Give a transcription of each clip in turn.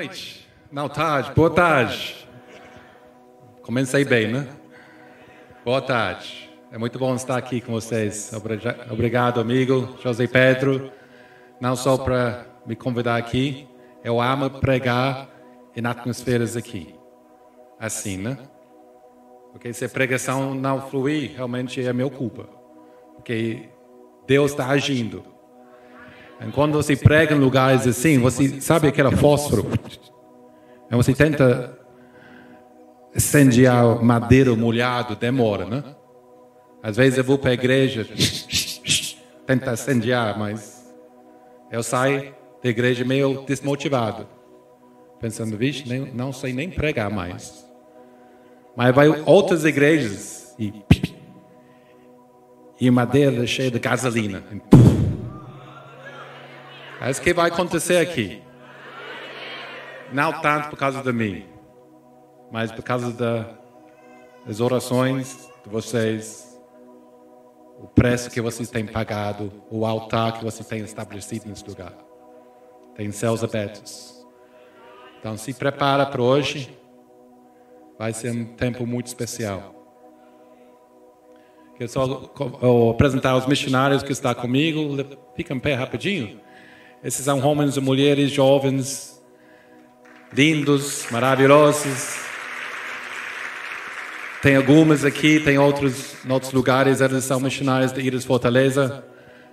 noite. Não, tarde. Boa tarde. Comecei bem, né? Boa tarde. É muito bom estar aqui com vocês. Obrigado, amigo José Pedro, não só para me convidar aqui. Eu amo pregar em atmosferas aqui. Assim, né? Porque se a pregação não fluir, realmente é meu culpa. Porque Deus está agindo. E quando você prega em lugares assim, você sabe aquele fósforo? E você tenta incendiar madeira molhado, demora, né? Às vezes eu vou para a igreja, tenta incendiar, mas eu saio da igreja meio desmotivado. Pensando, vixe, nem, não sei nem pregar mais. Mas vai outras igrejas e, e madeira cheia de gasolina. É isso que vai acontecer aqui. Não tanto por causa de mim, mas por causa das orações de vocês, o preço que vocês têm pagado, o altar que vocês têm estabelecido nesse lugar. Tem céus abertos. Então se prepara para hoje. Vai ser um tempo muito especial. Quero só apresentar os missionários que estão comigo. Fica em pé rapidinho. Esses são homens e mulheres jovens, lindos, maravilhosos. Tem algumas aqui, tem outros em outros lugares. Eles são missionários de Iris Fortaleza.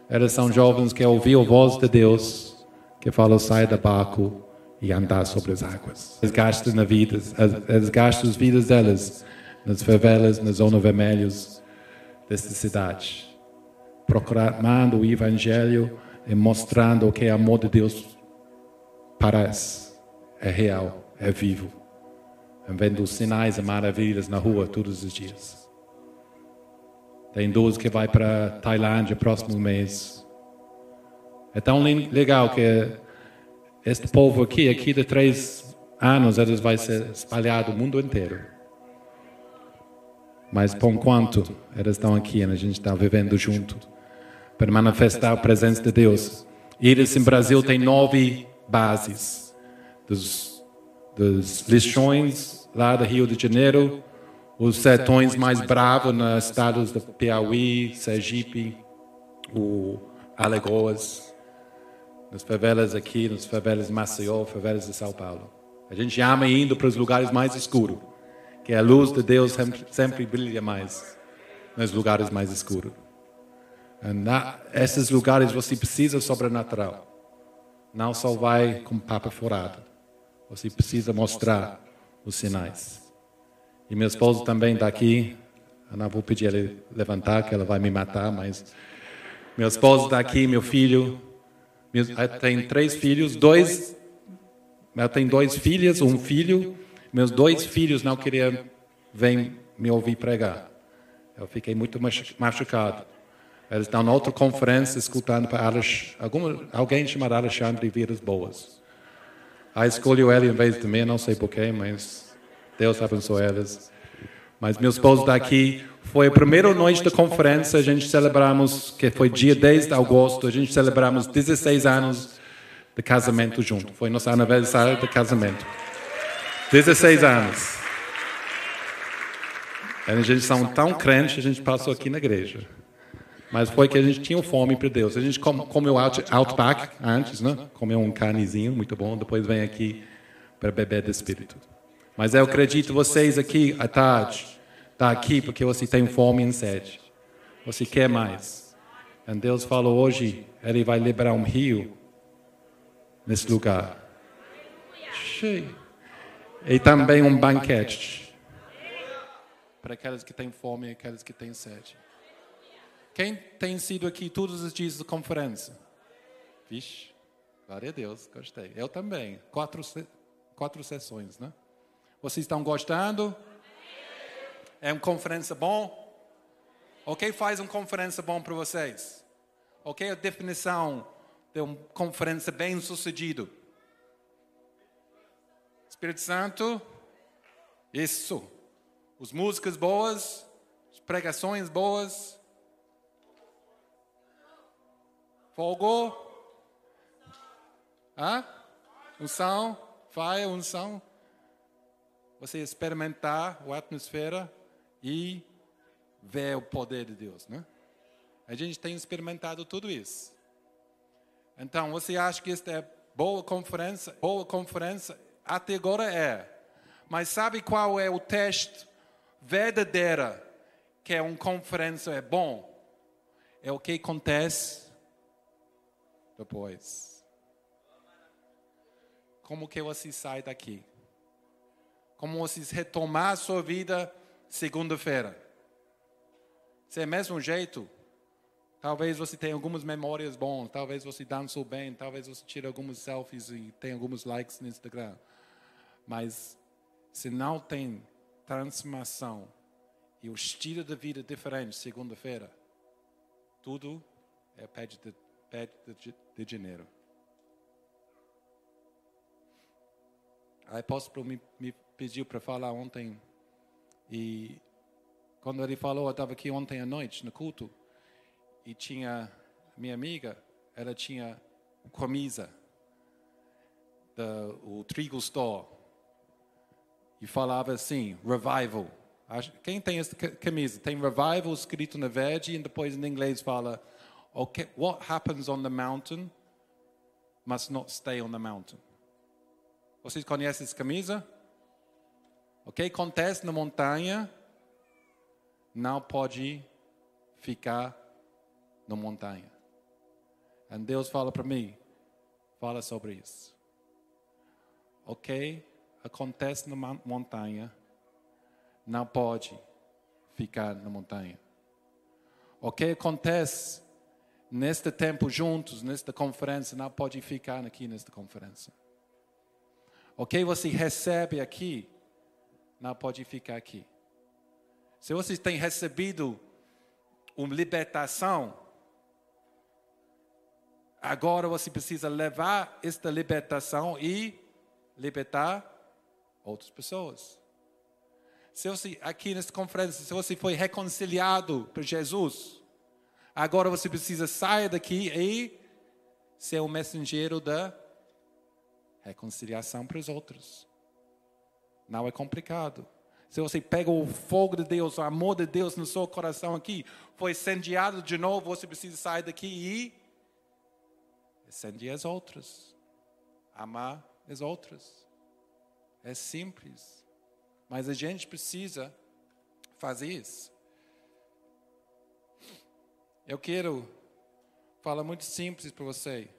Eles são jovens que ouviram a voz de Deus, que fala: sai da barco e andar sobre as águas. Eles gastam na vida, eles gastam as vidas delas nas favelas, nas zonas vermelhas desta cidade, proclamando o Evangelho mostrando que o amor de Deus parece, é real, é vivo. Vendo sinais e maravilhas na rua todos os dias. Tem dois que vai para Tailândia próximo mês. É tão legal que este povo aqui, aqui de três anos, eles vai ser espalhado o mundo inteiro. Mas por enquanto eles estão aqui, a gente está vivendo junto para manifestar a presença de Deus. Eles em Brasil têm nove bases. Dos, dos lixões lá do Rio de Janeiro, os sertões mais bravos nos estados do Piauí, Sergipe, o Alagoas, nas favelas aqui, nas favelas de Maceió, favelas de São Paulo. A gente ama indo para os lugares mais escuros, que a luz de Deus sempre, sempre brilha mais nos lugares mais escuros. Na, esses lugares você precisa sobrenatural. Não só vai com papo furado. Você precisa mostrar os sinais. E meu esposo também está aqui. Eu não vou pedir ele levantar, que ela vai me matar, mas meu esposo está aqui, meu filho. Tenho três filhos, dois. Eu tenho dois filhas, um filho. Meus dois filhos não queriam vir me ouvir pregar. Eu fiquei muito machucado. Eles na outra conferência escutando para alguma, alguém chamado Alexandre Vidas Boas. Aí escolheu ele em vez de mim, não sei porquê, mas Deus abençoe eles. Mas meu esposo está aqui. Foi a primeira noite da conferência, a gente celebramos, que foi dia 10 de agosto, a gente celebramos 16 anos de casamento junto. Foi nosso aniversário de casamento. 16 anos. A gente são tão crentes, a gente passou aqui na igreja. Mas foi que a gente tinha fome para Deus. A gente comeu Outback antes, né? Comeu um carnezinho muito bom, depois vem aqui para beber do Espírito. Mas eu acredito vocês aqui à tarde, está aqui porque você tem fome e sede. Você quer mais. E Deus falou hoje, Ele vai liberar um rio nesse lugar. Cheio. E também um banquete para aqueles que têm fome e aqueles que têm sede. Quem tem sido aqui todos os dias da conferência? Vixe, glória a Deus, gostei. Eu também. Quatro, quatro sessões, né? Vocês estão gostando? É uma conferência bom? O que faz uma conferência bom para vocês? O que é a definição de uma conferência bem sucedida? Espírito Santo? Isso. As músicas boas, as pregações boas, Fogo. Hã? Unção. fire, unção, você experimentar a atmosfera e ver o poder de Deus, né? A gente tem experimentado tudo isso. Então, você acha que esta é boa conferência? Boa conferência? Até agora é. Mas sabe qual é o teste verdadeiro que é uma conferência é bom? É o que acontece depois. Como que você sai daqui? Como você retomar a sua vida segunda-feira? Se é mesmo jeito, talvez você tenha algumas memórias boas, talvez você dançou bem, talvez você tire algumas selfies e tenha alguns likes no Instagram. Mas se não tem transformação e o estilo de vida diferente segunda-feira, tudo é pede de, pede de, de dinheiro. A apóstolo me, me pediu para falar ontem e quando ele falou, eu estava aqui ontem à noite no culto e tinha minha amiga, ela tinha camisa do Trigo Store e falava assim, revival. Quem tem essa camisa? Tem revival escrito na verde e depois em inglês fala, okay, what happens on the mountain must not stay on the mountain. Vocês conhecem essa camisa? O que acontece na montanha não pode ficar na montanha. E Deus fala para mim, fala sobre isso. O que acontece na montanha não pode ficar na montanha. O que acontece neste tempo juntos, nesta conferência, não pode ficar aqui nesta conferência. O que você recebe aqui, não pode ficar aqui. Se você tem recebido uma libertação, agora você precisa levar esta libertação e libertar outras pessoas. Se você, aqui nesta conferência, se você foi reconciliado por Jesus, agora você precisa sair daqui e ser o mensageiro da reconciliação para os outros. Não é complicado. Se você pega o fogo de Deus, o amor de Deus no seu coração aqui, foi incendiado de novo, você precisa sair daqui e incendiar as outras. Amar as outras. É simples. Mas a gente precisa fazer isso. Eu quero falar muito simples para você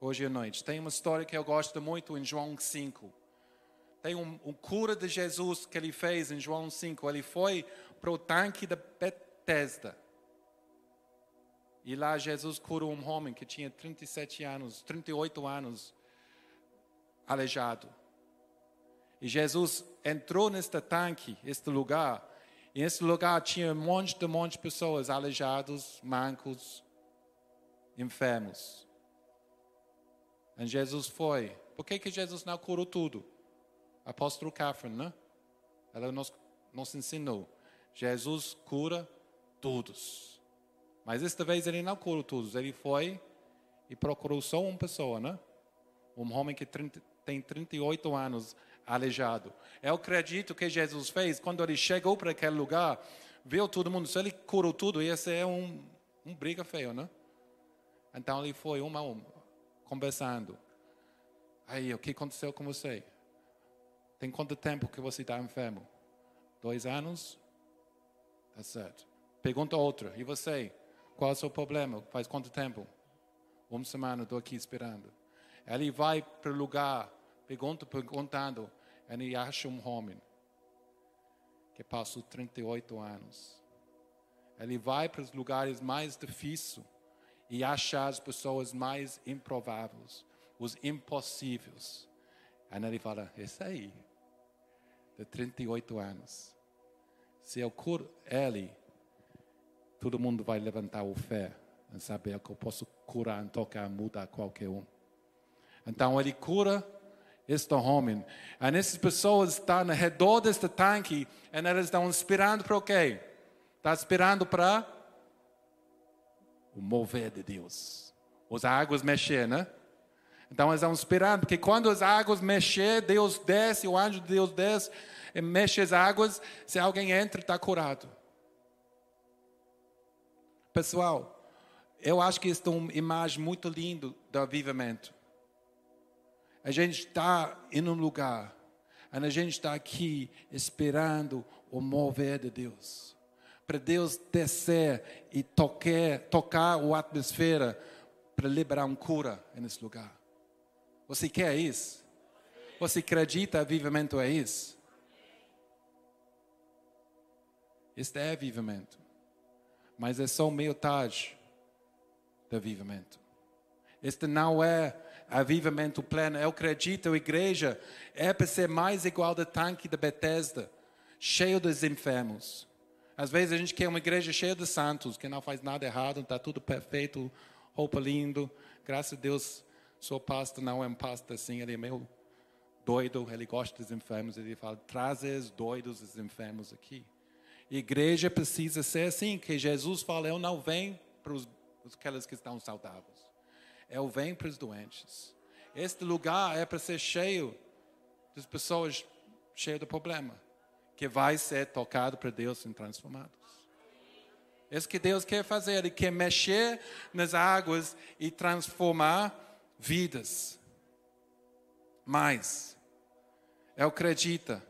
hoje à noite. Tem uma história que eu gosto muito em João 5. Tem um, um, cura de Jesus que ele fez em João 5. Ele foi para o tanque da Bethesda. E lá Jesus curou um homem que tinha 37 anos, 38 anos, aleijado. E Jesus entrou neste tanque, este lugar, e nesse lugar tinha um monte de monte de pessoas aleijados, mancos, enfermos. E Jesus foi. Por que, que Jesus não curou tudo? apóstolo Catherine, né? Ela nos, nos ensinou. Jesus cura todos. Mas esta vez ele não curou todos. Ele foi e procurou só uma pessoa, né? Um homem que 30, tem 38 anos, aleijado. Eu acredito que Jesus fez, quando ele chegou para aquele lugar, viu todo mundo, se ele curou tudo, ia ser um, um briga feio, né? Então ele foi uma a uma, conversando. Aí, o que aconteceu com você? Tem quanto tempo que você está enfermo? Dois anos? Tá certo. Pergunta outra. E você? Qual é o seu problema? Faz quanto tempo? Uma semana, estou aqui esperando. Ele vai para o lugar, pergunta, perguntando. Ele acha um homem que passou 38 anos. Ele vai para os lugares mais difíceis e acha as pessoas mais improváveis, os impossíveis. Aí ele fala: Esse aí, de 38 anos. Se eu curo ele, todo mundo vai levantar o fé em saber que eu posso curar, tocar, mudar qualquer um. Então ele cura este homem. E essas pessoas estão ao redor deste tanque e elas estão esperando para o quê? Estão esperando para o mover de Deus. As águas mexer, né? Então eles estão esperando, porque quando as águas mexer, Deus desce, o anjo de Deus desce, mexe as águas, se alguém entra, está curado. Pessoal, eu acho que isso é uma imagem muito linda do avivamento. A gente está em um lugar, a gente está aqui esperando o mover de Deus. Para Deus descer e tocar, tocar a atmosfera para liberar uma cura nesse lugar. Você quer isso? Você acredita avivamento é isso? Este é avivamento. Mas é só meio tarde do avivamento. Este não é avivamento pleno. Eu acredito, a igreja é para ser mais igual ao tanque de Bethesda, cheio dos enfermos. Às vezes a gente quer uma igreja cheia de santos, que não faz nada errado, está tudo perfeito, roupa lindo. Graças a Deus, seu pastor não é um pastor assim, ele é meio doido, ele gosta dos enfermos, ele fala, traz os doidos os enfermos aqui. A igreja precisa ser assim, que Jesus fala, eu não venho para os, aqueles que estão saudáveis. Eu venho para os doentes. Este lugar é para ser cheio de pessoas cheias de problema, que vai ser tocado para Deus e transformados. É isso que Deus quer fazer, Ele quer mexer nas águas e transformar vidas. Mas, eu acredito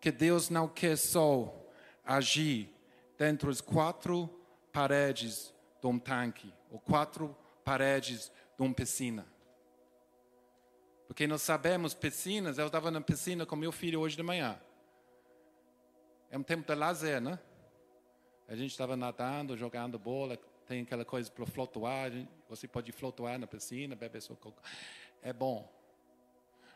que Deus não quer só agir dentro das quatro paredes de um tanque, ou quatro paredes de uma piscina. Porque nós sabemos piscinas, eu estava na piscina com meu filho hoje de manhã. É um tempo de lazer, né? A gente estava nadando, jogando bola, tem aquela coisa para flutuar, você pode flutuar na piscina, beber seu coco. É bom.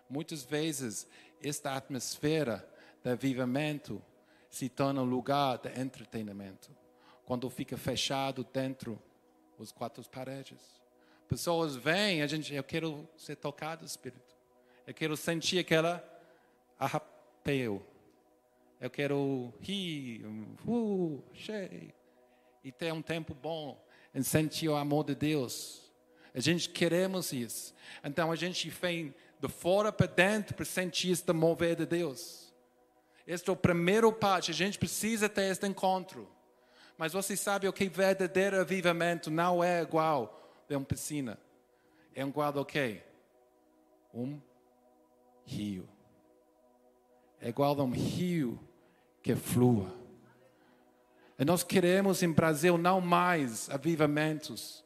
Muitas vezes, esta atmosfera de avivamento se torna um lugar de entretenimento. Quando fica fechado dentro os quatro paredes. Pessoas vêm, a gente, eu quero ser tocado, Espírito. Eu quero sentir aquela arrepio. Eu quero rir, uh, cheio e ter um tempo bom em sentir o amor de Deus. A gente queremos isso. Então a gente vem de fora para dentro para sentir este mover de Deus. Este é o primeiro passo. A gente precisa ter este encontro. Mas você sabe o que verdadeiro avivamento não é igual a uma piscina. É igual ao quê? Um rio. É igual a um rio que flua. E nós queremos em Brasil não mais avivamentos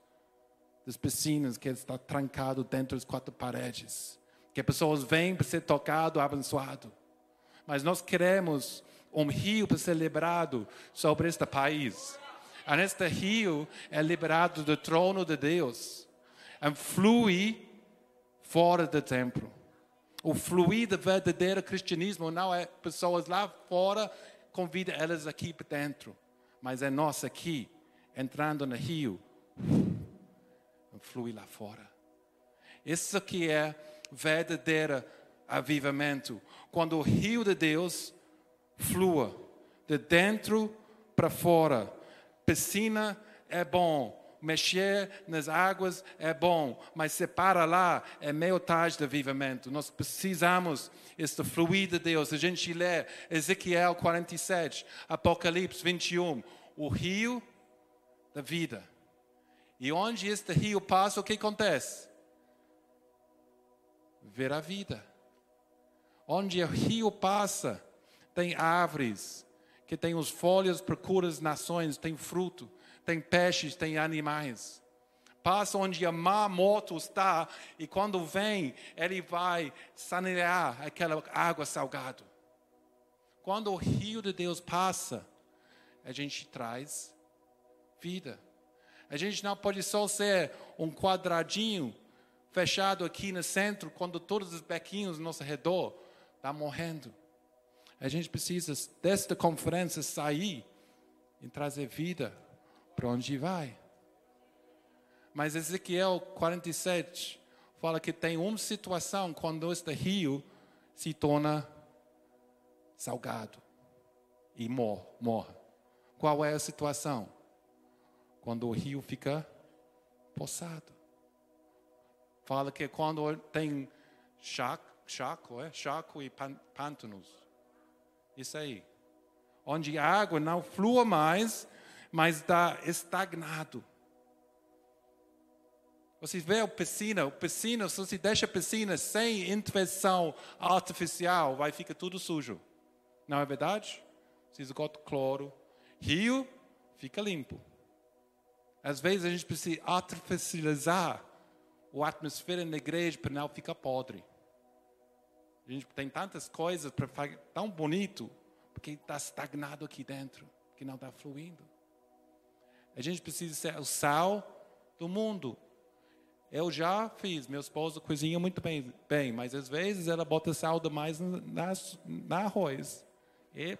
das piscinas que está trancado dentro das quatro paredes. Que pessoas vêm para ser tocado, abençoado. Mas nós queremos um rio para ser liberado sobre este país. Este rio é liberado do trono de Deus. E flui fora do templo. O fluir do verdadeiro cristianismo não é pessoas lá fora, convida elas aqui para dentro mas é nós aqui, entrando no rio, flui lá fora. Isso que é verdadeiro avivamento. Quando o rio de Deus flua de dentro para fora. Piscina é bom, mexer nas águas é bom, mas se para lá é meio tarde de avivamento. Nós precisamos este fluir de Deus. A gente lê Ezequiel 47, Apocalipse 21, o rio da vida. E onde este rio passa, o que acontece? Ver a vida. Onde o rio passa, tem árvores, que tem os folhas procura as nações, tem fruto, tem peixes, tem animais. Passa onde a mar morto está, e quando vem, ele vai sanear aquela água salgada. Quando o rio de Deus passa, a gente traz vida. A gente não pode só ser um quadradinho fechado aqui no centro, quando todos os bequinhos no nosso redor estão morrendo. A gente precisa, desta conferência, sair e trazer vida para onde vai. Mas Ezequiel 47 fala que tem uma situação quando este rio se torna salgado e morre. morre. Qual é a situação? Quando o rio fica poçado. Fala que quando tem chaco, chaco, é? chaco e pântanos. Isso aí. Onde a água não flua mais, mas está estagnado. Você vê a piscina, a piscina, se você deixa a piscina sem intervenção artificial, vai ficar tudo sujo. Não é verdade? Se esgoto cloro. Rio fica limpo. Às vezes a gente precisa artificializar a atmosfera na igreja para não ficar podre. A gente tem tantas coisas para ficar tão bonito, porque está estagnado aqui dentro, que não está fluindo. A gente precisa ser o sal do mundo. Eu já fiz, meu esposo cozinha muito bem, bem mas às vezes ela bota sal demais na, na arroz. E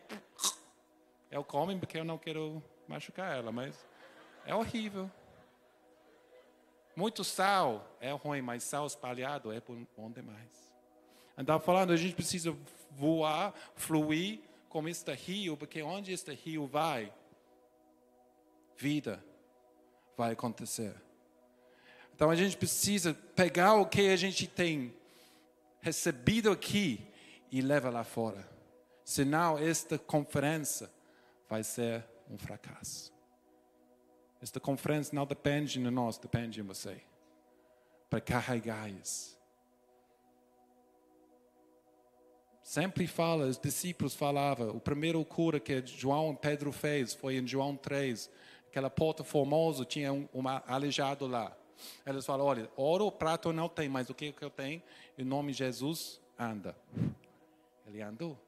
eu como porque eu não quero machucar ela, mas é horrível. Muito sal é ruim, mas sal espalhado é bom demais. Então, falando, a gente precisa voar, fluir como este rio, porque onde este rio vai, vida vai acontecer. Então, a gente precisa pegar o que a gente tem recebido aqui e levar lá fora. Senão, esta conferência vai ser um fracasso. Esta conferência não depende de nós, depende de você. Para carregar isso. Sempre fala, os discípulos falavam, o primeiro cura que João Pedro fez foi em João 3. Aquela porta formosa, tinha um, um aleijado lá. Eles falam, olha, ouro, prato não tem, mas o que, que eu tenho? Em nome de Jesus, anda. Ele andou.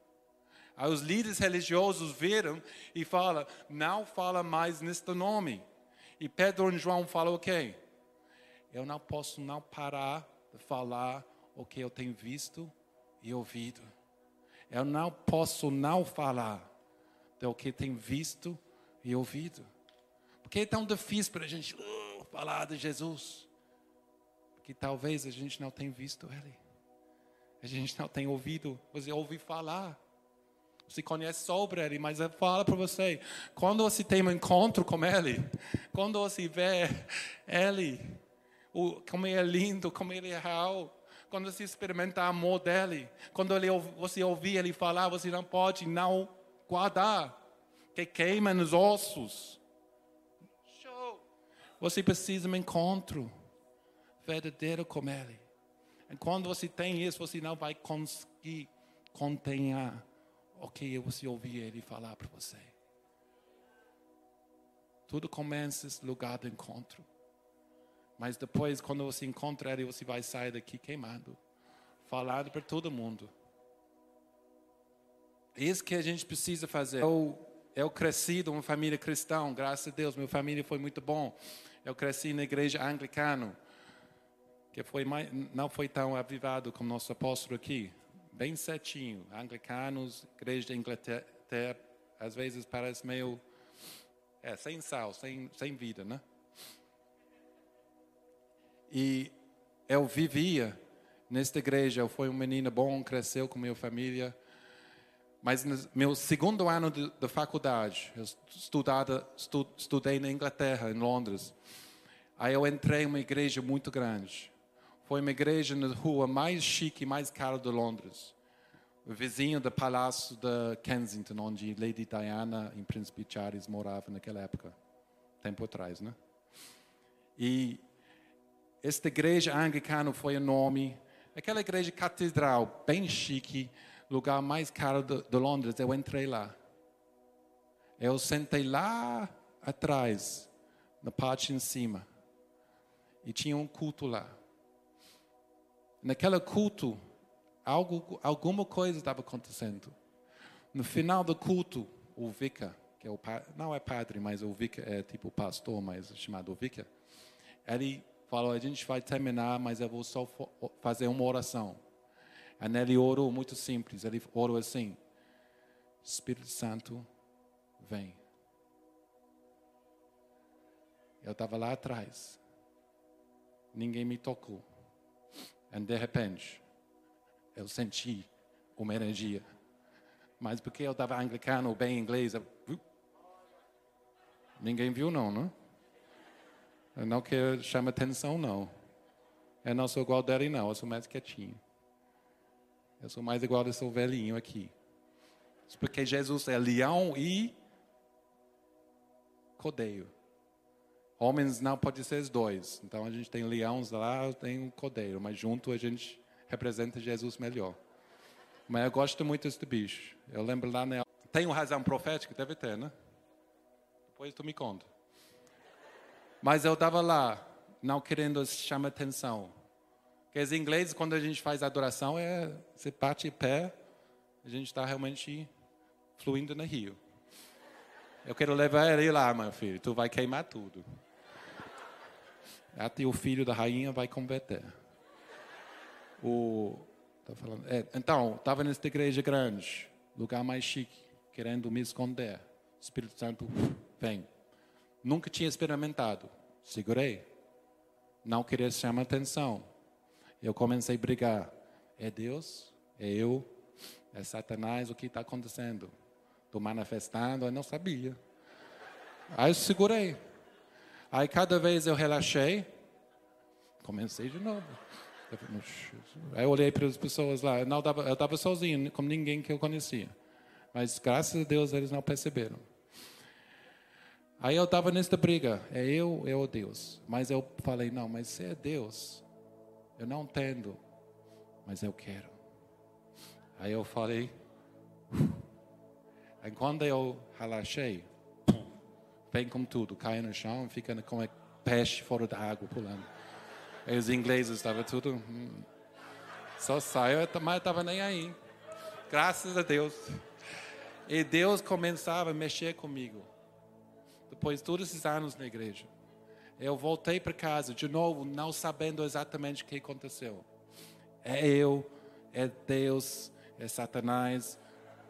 Aí os líderes religiosos viram e falam, não fala mais neste nome. E Pedro e João falam o quê? Eu não posso não parar de falar o que eu tenho visto e ouvido. Eu não posso não falar do que tenho visto e ouvido. Porque é tão difícil para a gente uh, falar de Jesus? Porque talvez a gente não tenha visto Ele. A gente não tenha ouvido. Você ouve falar. Você conhece sobre ele, mas eu falo para você, quando você tem um encontro com ele, quando você vê ele, como ele é lindo, como ele é real, quando você experimenta o amor dele, quando ele, você ouvir ele falar, você não pode não guardar, que queima nos ossos. Show! Você precisa de um encontro verdadeiro com ele. E quando você tem isso, você não vai conseguir conter ok, você ouvir ele falar para você. Tudo começa nesse lugar do encontro. Mas depois, quando você encontra ele, você vai sair daqui queimado. Falado para todo mundo. Isso que a gente precisa fazer. Eu, eu cresci numa família cristã, graças a Deus, minha família foi muito bom. Eu cresci na igreja anglicana, que foi mais, não foi tão avivado como nosso apóstolo aqui bem certinho. Anglicanos, igreja da Inglaterra, às vezes parece meio. É, sem sal, sem, sem vida, né? E eu vivia nesta igreja. Eu fui um menino bom, cresceu com minha família. Mas no meu segundo ano de, de faculdade, eu estu, estudei na Inglaterra, em Londres. Aí eu entrei em uma igreja muito grande. Foi uma igreja na rua mais chique e mais cara de Londres. Vizinho do palácio de Kensington, onde Lady Diana e Príncipe Charles moravam naquela época. Tempo atrás, né? E esta igreja anglicana foi enorme. Aquela igreja catedral, bem chique, lugar mais caro de, de Londres. Eu entrei lá. Eu sentei lá atrás, na parte em cima. E tinha um culto lá. Naquele culto, algo, alguma coisa estava acontecendo. No final do culto, o vicar, que é o não é padre, mas o vicar é tipo pastor, mas chamado vicar, ele falou: a gente vai terminar, mas eu vou só fazer uma oração. E ele orou muito simples. Ele orou assim: Espírito Santo, vem. Eu estava lá atrás. Ninguém me tocou. E de repente, eu senti uma energia. Mas porque eu estava anglicano, bem inglês, eu... ninguém viu não, não? Eu não quero chamar atenção, não. Eu não sou igual dele, não. Eu sou mais quietinho. Eu sou mais igual desse velhinho aqui. Porque Jesus é leão e cordeiro. Homens não pode ser os dois. Então a gente tem leões lá, tem um cordeiro, mas junto a gente representa Jesus melhor. Mas eu gosto muito desse bicho. Eu lembro lá na. Tem uma razão profética? Deve ter, né? Depois tu me conta. Mas eu estava lá, não querendo chamar atenção. Porque os ingleses, quando a gente faz adoração, é você bate pé, a gente está realmente fluindo no rio. Eu quero levar ele lá, meu filho. Tu vai queimar tudo. Até o filho da rainha vai converter. O, tá falando, é, então, estava nesta igreja grande, lugar mais chique, querendo me esconder. O Espírito Santo vem. Nunca tinha experimentado. Segurei. Não queria chamar atenção. Eu comecei a brigar. É Deus? É eu? É Satanás? O que está acontecendo? Estou manifestando? Eu não sabia. Aí eu segurei. Aí cada vez eu relaxei. Comecei de novo. Aí eu olhei para as pessoas lá. Eu estava sozinho, com ninguém que eu conhecia. Mas graças a Deus eles não perceberam. Aí eu estava nesta briga. É eu, é o Deus. Mas eu falei, não, mas se é Deus, eu não entendo. Mas eu quero. Aí eu falei. Aí quando eu relaxei, vem com tudo, cai no chão, fica como peixe fora da água pulando. Aí os ingleses estavam tudo. Hum, só saiu, mas estava nem aí. Graças a Deus. E Deus começava a mexer comigo. Depois de todos esses anos na igreja. Eu voltei para casa de novo, não sabendo exatamente o que aconteceu. É eu, é Deus, é Satanás.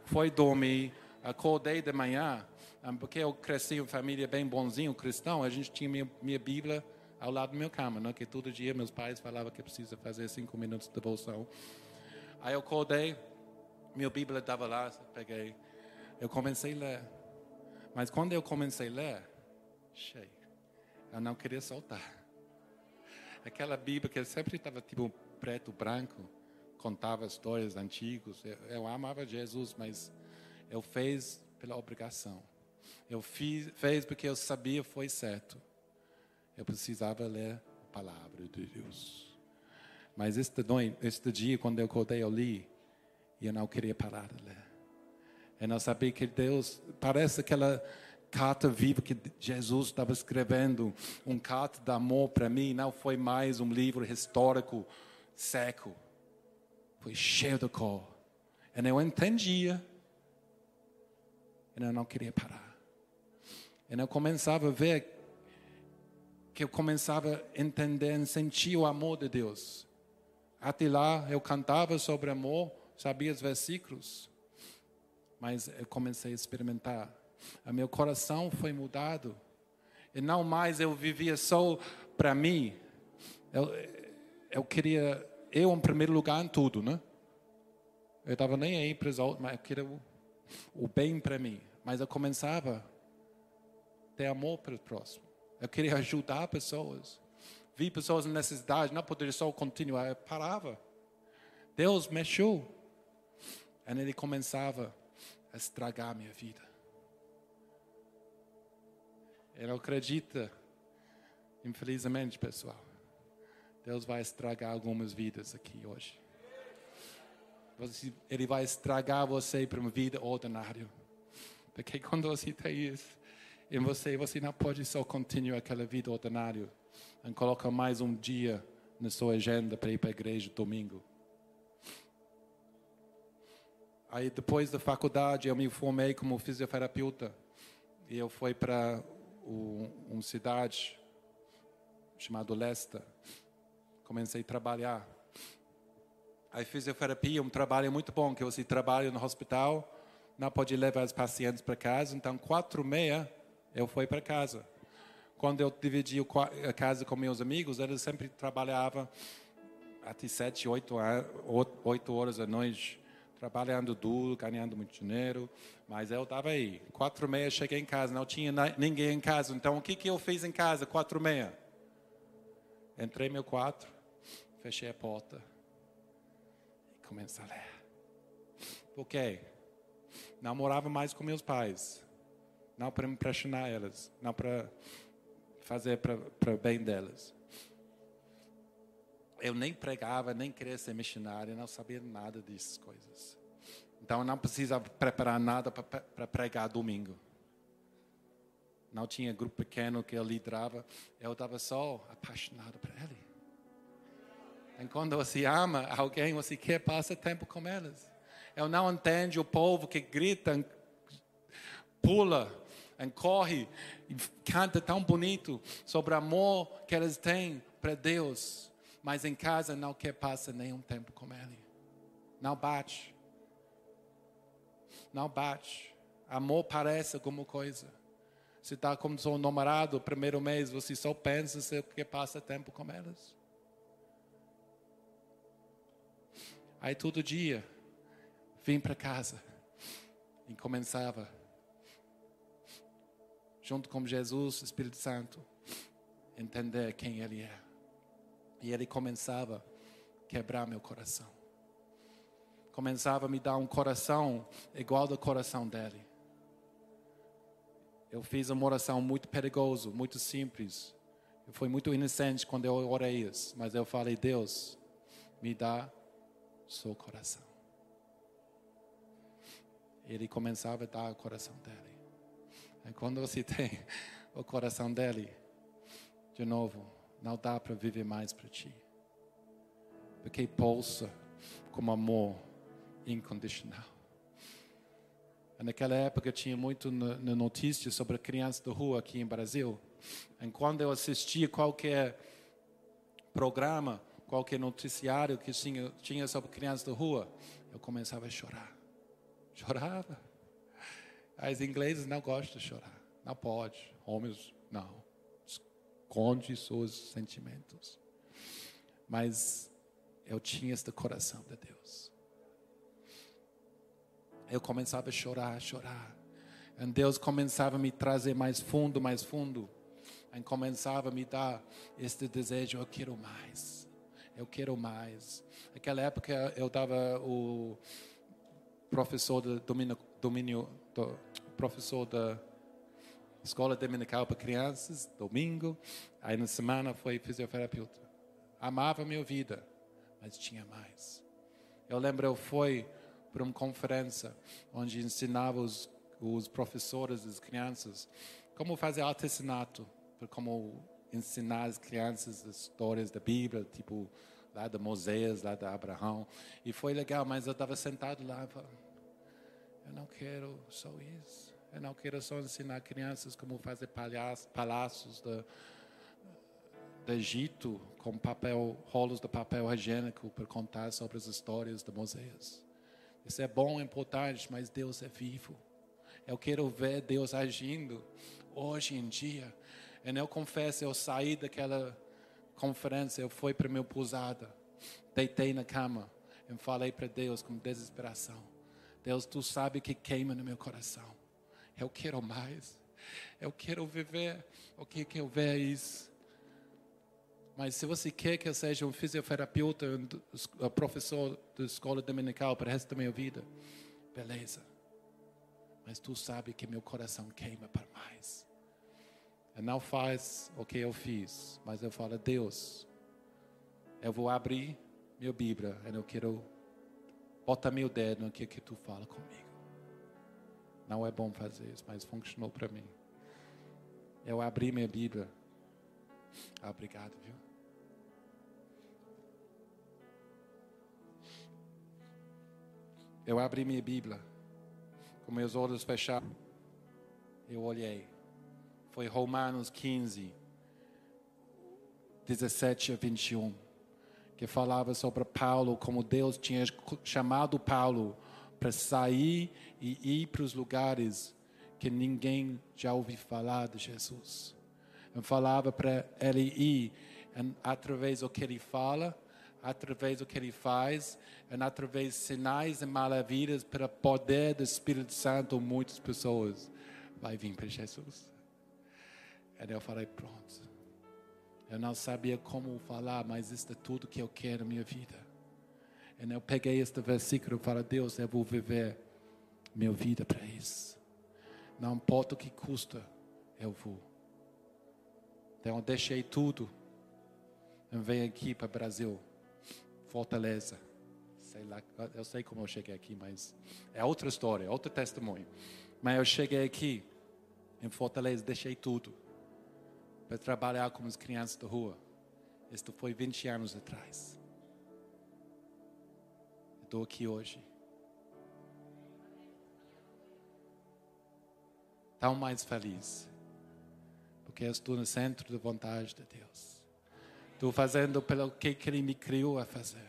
Foi dormir, acordei de manhã, ah, porque eu cresci em família bem bonzinho, cristão, a gente tinha minha, minha Bíblia ao lado da minha cama, né? que todo dia meus pais falavam que precisa fazer cinco minutos de devoção. Aí eu acordei, minha Bíblia estava lá, peguei, eu comecei a ler. Mas quando eu comecei a ler, cheio, eu não queria soltar. Aquela Bíblia que sempre estava tipo preto, branco, contava histórias antigas. Eu, eu amava Jesus, mas eu fiz pela obrigação. Eu fiz, fez porque eu sabia foi certo. Eu precisava ler a palavra de Deus. Mas este, este dia, quando eu acordei, eu li e eu não queria parar de ler. Eu não sabia que Deus, parece aquela carta viva que Jesus estava escrevendo, um carta de amor para mim, não foi mais um livro histórico seco. Foi cheio de cor. E eu entendia. E eu não queria parar. E eu começava a ver que eu começava a entender e sentir o amor de Deus. Até lá eu cantava sobre amor, sabia os versículos, mas eu comecei a experimentar. O meu coração foi mudado. E não mais eu vivia só para mim. Eu, eu queria, eu em primeiro lugar em tudo, né? Eu estava nem aí para os outros, mas eu queria o, o bem para mim. Mas eu começava a ter amor para o próximo. Eu queria ajudar pessoas. Vi pessoas em necessidade, não poderia só continuar, eu parava. Deus mexeu. E ele começava a estragar a minha vida. Eu não infelizmente, pessoal. Deus vai estragar algumas vidas aqui hoje. Ele vai estragar você para uma vida ordinária. Porque quando você tem isso, em você, você não pode só continuar aquela vida ordinária e colocar mais um dia na sua agenda para ir para a igreja domingo. Aí depois da faculdade eu me formei como fisioterapeuta e eu fui para uma cidade chamada Leicester. Comecei a trabalhar. A fisioterapia é um trabalho muito bom, que você trabalha no hospital, não pode levar os pacientes para casa, então quatro e meia eu fui para casa. Quando eu dividi a casa com meus amigos, eles sempre trabalhavam até sete, oito, oito horas da noite, trabalhando duro, ganhando muito dinheiro. Mas eu estava aí. Quatro e meia cheguei em casa, não tinha ninguém em casa. Então o que, que eu fiz em casa, quatro e meia? Entrei meu quarto, fechei a porta e comecei a ler. Por quê? Não morava mais com meus pais. Não para impressionar elas, não para fazer para bem delas. Eu nem pregava, nem queria ser missionário, não sabia nada dessas coisas. Então eu não precisava preparar nada para pregar domingo. Não tinha grupo pequeno que eu liderava. Eu estava só apaixonado por ele. E quando você ama alguém, você quer passar tempo com elas. Eu não entendo o povo que grita, pula, corre canta tão bonito sobre o amor que eles têm para Deus, mas em casa não quer passar nenhum tempo com Ele. Não bate. Não bate. Amor parece alguma coisa. Se está como seu namorado, primeiro mês, você só pensa se quer passa tempo com elas. Aí todo dia, vim para casa e começava, junto com Jesus, Espírito Santo, entender quem Ele é. E Ele começava a quebrar meu coração. Começava a me dar um coração igual ao coração dele eu fiz uma oração muito perigosa, muito simples. Eu fui muito inocente quando eu orei isso, mas eu falei: Deus, me dá seu coração. Ele começava a dar o coração dele. E quando você tem o coração dele, de novo, não dá para viver mais para ti. Porque pulsa como amor incondicional. Naquela época tinha muito na notícia sobre crianças da rua aqui em Brasil. E quando eu assistia qualquer programa, qualquer noticiário que tinha, tinha sobre crianças da rua, eu começava a chorar. Chorava. As ingleses não gostam de chorar. Não pode. Homens, não. Esconde seus sentimentos. Mas eu tinha este coração de Deus eu começava a chorar, chorar. E Deus começava a me trazer mais fundo, mais fundo. E começava a me dar este desejo, eu quero mais. Eu quero mais. Naquela época eu dava o professor de domínio, domínio do, professor da escola dominical para crianças, domingo. Aí na semana foi fisioterapeuta. Amava a minha vida, mas tinha mais. Eu lembro, eu fui para uma conferência onde ensinava os, os professores, as crianças, como fazer artesanato, como ensinar as crianças as histórias da Bíblia, tipo lá de Moisés, lá de Abraão. E foi legal, mas eu estava sentado lá e eu não quero só isso. Eu não quero só ensinar crianças como fazer palácios de, do Egito com papel, rolos de papel higiênico para contar sobre as histórias de Moisés. Isso é bom, é importante, mas Deus é vivo. Eu quero ver Deus agindo hoje em dia. E eu confesso, eu saí daquela conferência, eu fui para minha pousada, deitei na cama e falei para Deus com desesperação: Deus, tu sabe que queima no meu coração. Eu quero mais. Eu quero viver o que, que eu vejo. Mas se você quer que eu seja um fisioterapeuta, um professor da escola dominical para o resto da minha vida, beleza. Mas tu sabe que meu coração queima para mais. E não faz o que eu fiz, mas eu falo, Deus, eu vou abrir minha Bíblia eu quero botar meu dedo no que, que tu fala comigo. Não é bom fazer isso, mas funcionou para mim. Eu abri minha Bíblia. obrigado, viu? Eu abri minha Bíblia, com meus olhos fechados. Eu olhei. Foi Romanos 15, 17 a 21, que falava sobre Paulo, como Deus tinha chamado Paulo para sair e ir para os lugares que ninguém já ouviu falar de Jesus. Eu falava para ele ir através do que ele fala através do que ele faz, através de sinais e maravilhas, para poder do Espírito Santo, muitas pessoas vai vir para Jesus. E eu falei, pronto, Eu não sabia como falar, mas isso é tudo que eu quero na minha vida. E eu peguei este versículo falei, Deus, eu vou viver minha vida para isso. Não importa o que custa, eu vou. Então eu deixei tudo. Eu venho aqui para o Brasil, Fortaleza. Sei lá, eu sei como eu cheguei aqui, mas é outra história, é outro testemunho. Mas eu cheguei aqui em Fortaleza, deixei tudo para trabalhar com as crianças da rua. Isso foi 20 anos atrás. Estou aqui hoje. Tão mais feliz. Porque eu estou no centro da vontade de Deus. Estou fazendo pelo que, que Ele me criou a fazer.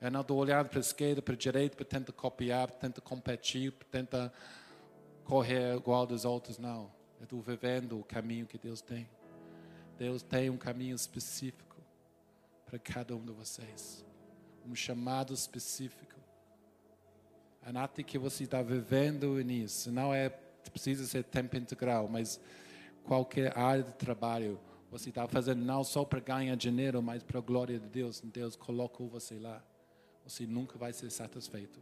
Eu não estou olhando para a esquerda, para a direita, para tentar copiar, para tentar competir, para tentar correr igual dos outros, não. Eu estou vivendo o caminho que Deus tem. Deus tem um caminho específico para cada um de vocês. Um chamado específico. A nata que você está vivendo nisso não é precisa ser tempo integral, mas qualquer área de trabalho você está fazendo não só para ganhar dinheiro, mas para a glória de Deus. Deus colocou você lá. Você nunca vai ser satisfeito.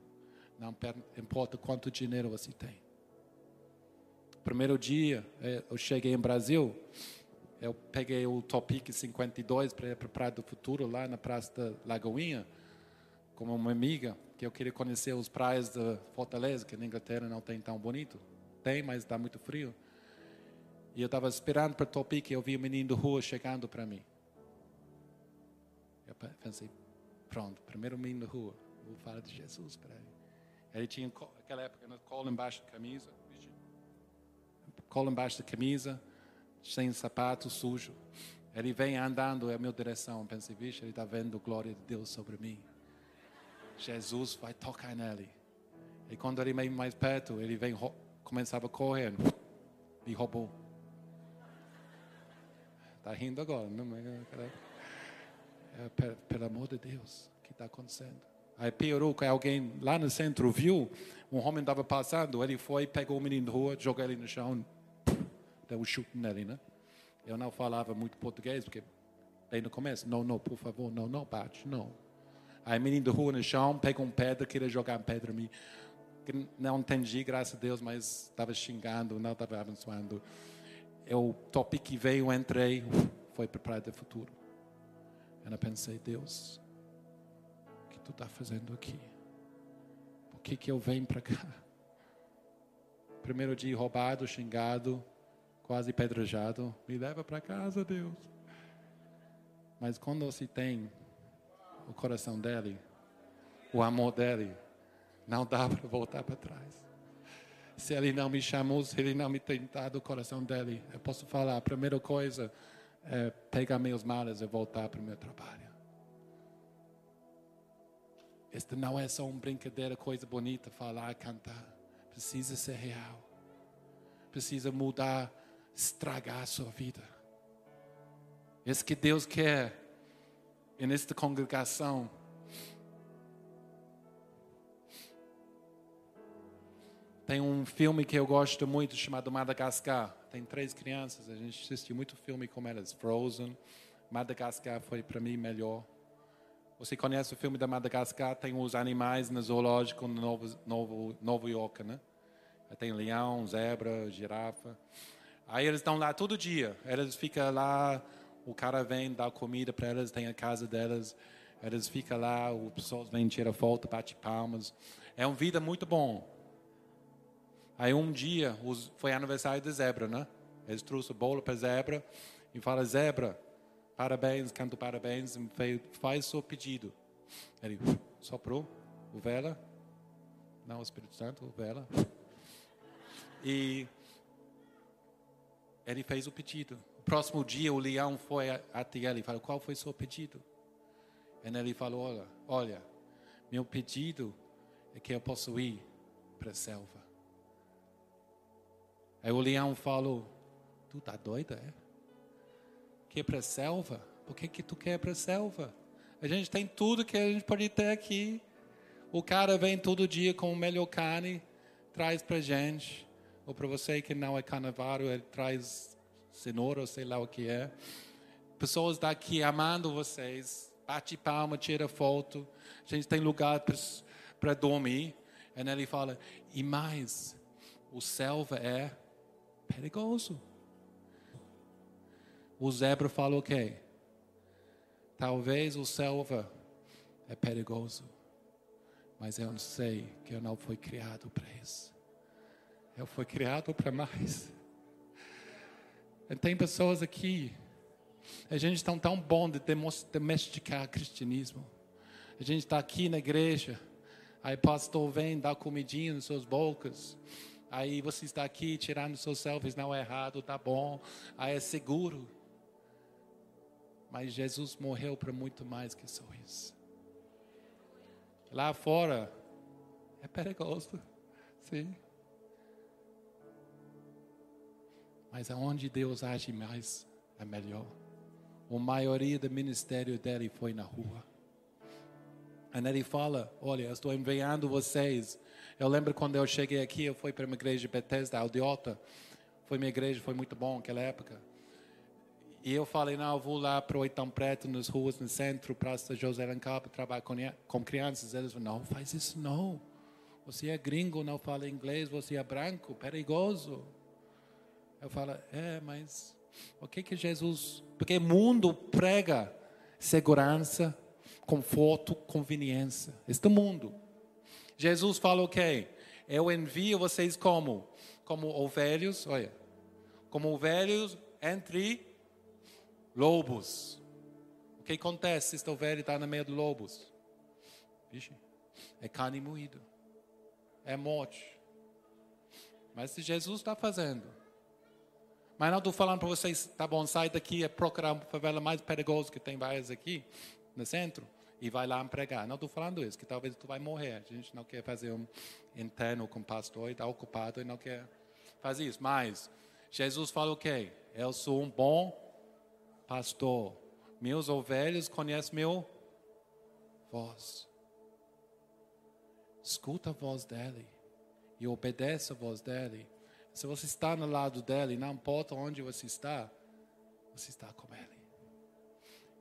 Não importa quanto dinheiro você tem. Primeiro dia, é, eu cheguei em Brasil, eu peguei o Topic 52 para ir para a Praia do Futuro, lá na Praça da Lagoinha, com uma amiga, que eu queria conhecer as praias da Fortaleza, que na Inglaterra não tem tão bonito. Tem, mas está muito frio. E eu estava esperando para Topic e eu vi um menino da rua chegando para mim. Eu pensei, pronto, primeiro menino da rua, vou falar de Jesus para ele. Ele tinha, naquela época, cola embaixo da camisa cola embaixo da camisa, sem sapato, sujo. Ele vem andando em minha direção. Pensei, vixe, ele está vendo a glória de Deus sobre mim. Jesus vai tocar nele. E quando ele vem mais perto, ele vem, começava a correr. Me roubou. Está rindo agora, não é? é pelo amor de Deus, o que está acontecendo? Aí piorou que alguém lá no centro viu, um homem estava passando, ele foi, pegou o menino da rua, jogou ele no chão, deu um chute nele, né? Eu não falava muito português, porque bem no começo, não, não, por favor, não, não bate, não. Aí o menino da rua no chão, pegou uma pedra, queria jogar uma pedra em mim. Não entendi, graças a Deus, mas estava xingando, não estava abençoando. Eu topi que veio, entrei, foi para a Praia do Futuro. Eu pensei, Deus, tu está fazendo aqui? Por que, que eu venho para cá? Primeiro dia roubado, xingado, quase pedrejado. Me leva para casa, Deus. Mas quando você tem o coração dele, o amor dele, não dá para voltar para trás. Se ele não me chamou, se ele não me tem dado o coração dele, eu posso falar, a primeira coisa é pegar meus malas e voltar para o meu trabalho. Esta não é só uma brincadeira, coisa bonita, falar, cantar. Precisa ser real. Precisa mudar, estragar a sua vida. Isso que Deus quer nesta congregação. Tem um filme que eu gosto muito chamado Madagascar. Tem três crianças, a gente assistiu muito filme com elas. Frozen. Madagascar foi para mim melhor. Você conhece o filme da Madagascar? Tem os animais no zoológico no Novo, Novo, Novo York, né? Tem leão, zebra, girafa. Aí eles estão lá todo dia. Eles ficam lá, o cara vem dar comida para elas, tem a casa delas. Eles ficam lá, as pessoas vêm tirar foto, bate palmas. É uma vida muito bom. Aí um dia, foi aniversário de zebra, né? Eles trouxeram o bolo para zebra e fala zebra, parabéns, canto parabéns, faz seu pedido. Ele soprou o vela, não o Espírito Santo, o vela. E ele fez o pedido. O próximo dia o leão foi até ele e falou, qual foi seu pedido? E ele falou, olha, olha, meu pedido é que eu possa ir para a selva. Aí o leão falou, tu tá doida, é? que ir para a selva? Por que, que tu quer para a selva? A gente tem tudo que a gente pode ter aqui. O cara vem todo dia com o melhor carne, traz para gente. Ou para você que não é carnaval, ele traz cenoura, sei lá o que é. pessoas daqui amando vocês, bate palma, tira foto, a gente tem lugar para dormir. E ele fala, e mais, o selva é perigoso. O zebra fala o quê? Talvez o selva é perigoso, mas eu não sei que eu não fui criado para isso. Eu fui criado para mais. Tem pessoas aqui, a gente está tão bom de domesticar o cristianismo. A gente está aqui na igreja, aí pastor vem dar comidinha nas suas bocas. Aí você está aqui tirando seus selfies, não é errado, tá bom. Aí é seguro. Mas Jesus morreu para muito mais que só isso. Lá fora é perigoso, sim. Mas aonde Deus age mais é melhor. A maioria do ministério dele foi na rua. E ele fala: Olha, eu estou enviando vocês. Eu lembro quando eu cheguei aqui, eu fui para uma igreja de Bethesda, Aldeota. Foi minha igreja, foi muito bom naquela época. E eu falei, não, eu vou lá para o Oitão Preto, nas ruas, no centro, Praça José Alencar, trabalhar com, com crianças. Eles falaram, não, faz isso não. Você é gringo, não fala inglês, você é branco, perigoso. Eu falo, é, mas o que que Jesus... Porque mundo prega segurança, conforto, conveniência. Este mundo. Jesus fala o quê? Eu envio vocês como? Como ovelhos, olha. Como ovelhos entre Lobos. O que acontece se esta ovelha está no meio de lobos? Vixe, é carne moída. É morte. Mas se Jesus está fazendo. Mas não estou falando para vocês, tá bom, sai daqui e procurar uma favela mais perigosa que tem várias aqui no centro e vai lá pregar. Não estou falando isso, que talvez tu vai morrer. A gente não quer fazer um interno com pastor está ocupado e não quer fazer isso. Mas Jesus fala o quê? Eu sou um bom pastor, meus ovelhas conhecem meu voz. Escuta a voz dele e obedece a voz dele. Se você está no lado dele, não importa onde você está, você está com ele.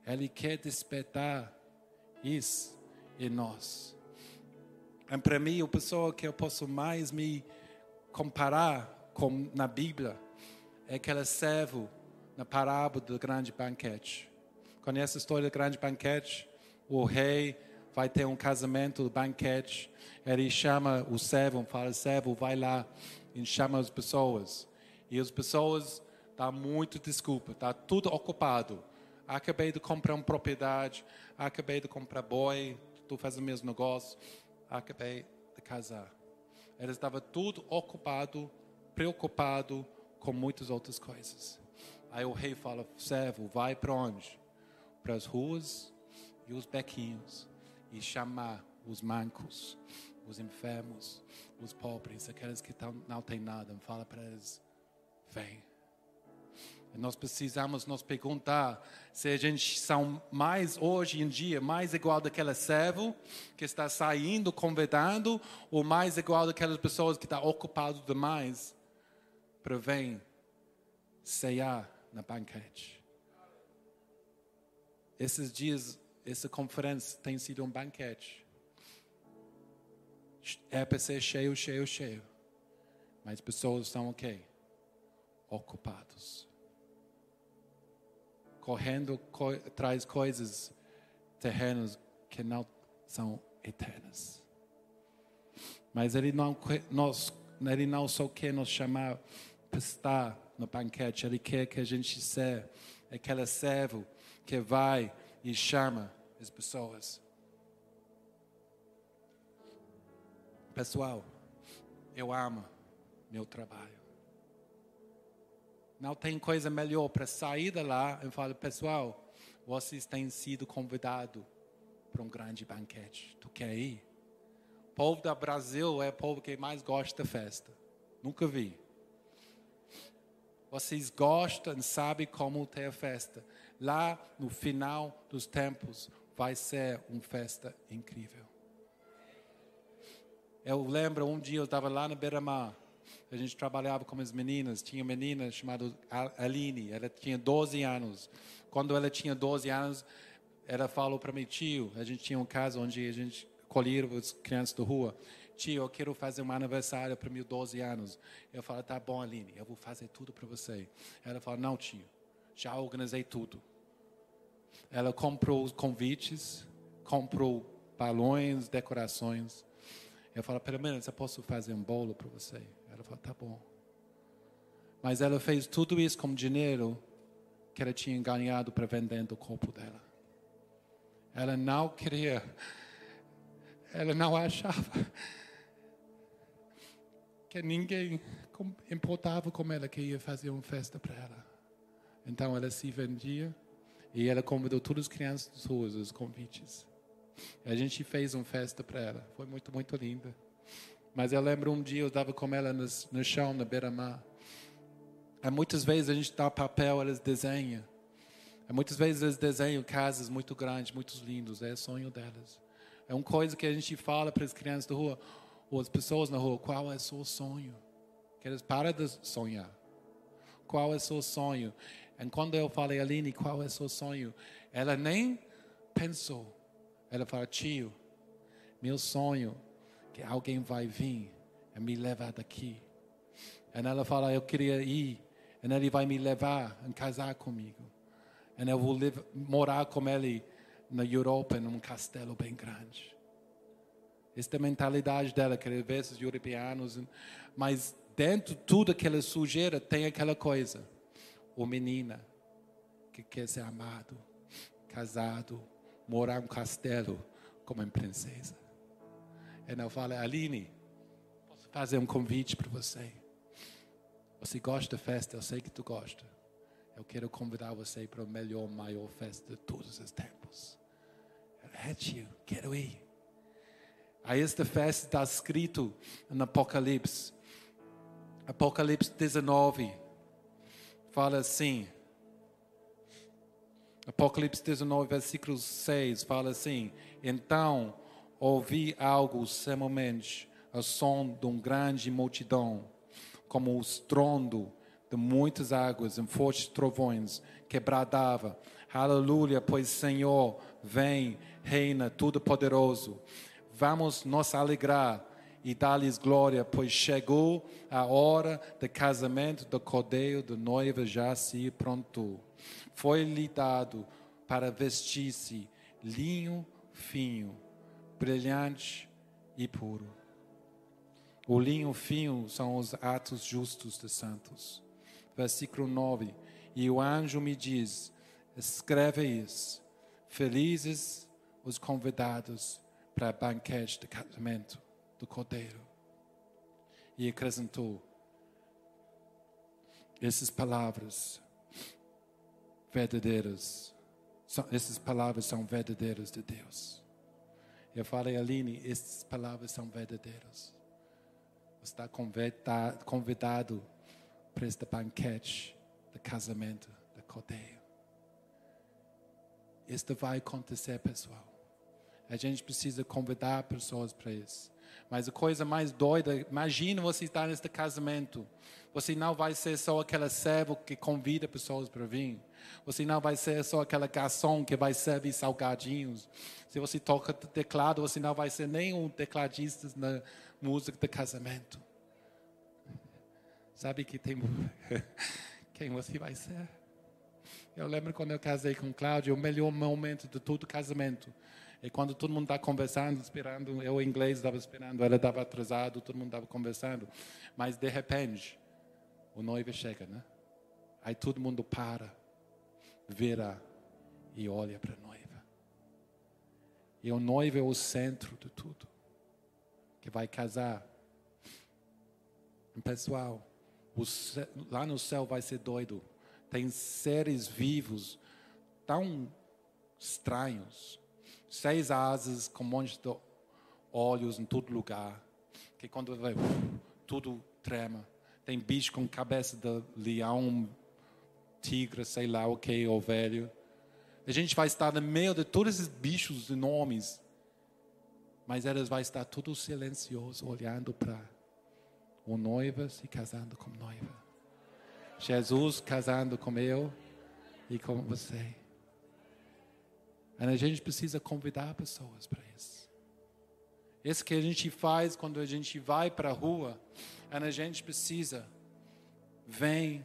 Ele quer despertar isso em nós. E para mim, a pessoa que eu posso mais me comparar com na Bíblia é aquele servo na parábola do grande banquete. Conhece a história do grande banquete? O rei vai ter um casamento, um banquete. Ele chama o servo, fala, servo, vai lá e chama as pessoas. E as pessoas dão muito desculpa, está tudo ocupado. Acabei de comprar uma propriedade, acabei de comprar boi, estou fazendo meus negócios, acabei de casar. Eles estavam tudo ocupado, preocupado com muitas outras coisas. Aí o rei fala: servo, vai para onde? Para as ruas e os bequinhos e chamar os mancos, os enfermos, os pobres, aqueles que não têm nada. Fala para eles: vem. Nós precisamos nos perguntar se a gente são mais hoje em dia mais igual daquele servo que está saindo convidando ou mais igual daquelas pessoas que está ocupado demais para vir ceiar na banquete. Esses dias, essa conferência tem sido um banquete. É para ser cheio, cheio, cheio. Mas pessoas estão o quê? Ocupados. Correndo co atrás coisas terrenas que não são eternas. Mas ele não, nós, ele não só quer nos chamar para estar no banquete. Ele quer que a gente seja aquele servo que vai e chama as pessoas. Pessoal, eu amo meu trabalho. Não tem coisa melhor para sair de lá e falar, pessoal, vocês têm sido convidados para um grande banquete. Tu quer ir? O povo do Brasil é o povo que mais gosta de festa. Nunca vi. Vocês gostam, sabem como ter a festa. Lá no final dos tempos vai ser uma festa incrível. Eu lembro um dia eu estava lá na beira-mar A gente trabalhava com as meninas. Tinha uma menina chamada Aline, ela tinha 12 anos. Quando ela tinha 12 anos, ela falou para mim, tio, a gente tinha um caso onde a gente colhia as crianças da rua. Tio, eu quero fazer um aniversário para meus 12 anos. Eu falo, tá bom, Aline, eu vou fazer tudo para você. Ela fala, não, tio, já organizei tudo. Ela comprou os convites, comprou balões, decorações. Eu falo, pelo menos eu posso fazer um bolo para você. Ela falou, tá bom. Mas ela fez tudo isso com dinheiro que ela tinha ganhado para vendendo o corpo dela. Ela não queria, ela não achava que ninguém importava com ela que ia fazer uma festa para ela. Então ela se vendia e ela convidou todas as crianças das ruas, os convites. A gente fez uma festa para ela. Foi muito, muito linda. Mas eu lembro um dia eu estava com ela no, no chão, na beira-mar. Muitas vezes a gente dá papel, elas desenham. Muitas vezes eles desenham casas muito grandes, muito lindas. É sonho delas. É uma coisa que a gente fala para as crianças da rua, ou as pessoas na rua, qual é o seu sonho? Que eles param de sonhar. Qual é o seu sonho? E quando eu falei, Aline, qual é o seu sonho? Ela nem pensou. Ela fala, tio, meu sonho que alguém vai vir e me levar daqui. E ela fala, eu queria ir. E ele vai me levar e casar comigo. E eu vou morar com ele na Europa, num castelo bem grande. Esta é mentalidade dela, que ver os europeus. Mas dentro de tudo que ela sugere, tem aquela coisa. O menina que quer ser amado, casado, morar em um castelo como uma princesa. E eu falo, Aline, posso fazer um convite para você? Você gosta da festa? Eu sei que tu gosta. Eu quero convidar você para a melhor, maior festa de todos os tempos. É tio, quero ir. Aí esta festa está escrito no Apocalipse. Apocalipse 19 fala assim. Apocalipse 19, versículo 6 fala assim: Então ouvi algo semelhante ao som de uma grande multidão, como o estrondo de muitas águas em fortes trovões, que bradava: Aleluia, pois Senhor vem, reina, tudo poderoso. Vamos nos alegrar e dar-lhes glória, pois chegou a hora do casamento do cordeiro da noiva já se pronto foi-lhe dado para vestir-se linho fino, brilhante e puro. O linho fino são os atos justos dos santos. Versículo 9. E o anjo me diz: escreve isso. Felizes os convidados para o banquete de casamento do cordeiro. E acrescentou: essas palavras verdadeiras. essas palavras são verdadeiras de Deus. Eu falei, Aline, essas palavras são verdadeiras. Você está convidado para este banquete de casamento da Cordeiro. Isso vai acontecer, pessoal. A gente precisa convidar pessoas para isso. Mas a coisa mais doida, imagina você estar neste casamento. Você não vai ser só aquela serva que convida pessoas para vir. Você não vai ser só aquela garçom que vai servir salgadinhos. Se você toca teclado, você não vai ser nem um tecladista na música de casamento. Sabe que tem quem você vai ser? Eu lembro quando eu casei com Cláudio, o melhor momento de todo casamento e quando todo mundo está conversando, esperando, eu em inglês estava esperando, ela estava atrasado, todo mundo estava conversando. Mas de repente, o noivo chega, né? Aí todo mundo para, vira e olha para a noiva. E o noivo é o centro de tudo, que vai casar. Pessoal, céu, lá no céu vai ser doido. Tem seres vivos tão estranhos seis asas com um monte de olhos em todo lugar, que quando vai, tudo trema. Tem bicho com cabeça de leão, tigre, sei lá o que, ou velho. A gente vai estar no meio de todos esses bichos enormes, mas elas vai estar tudo silencioso, olhando para O noiva se casando com noiva. Jesus casando com eu e com você. A gente precisa convidar pessoas para isso. Isso que a gente faz quando a gente vai para a rua, a gente precisa vem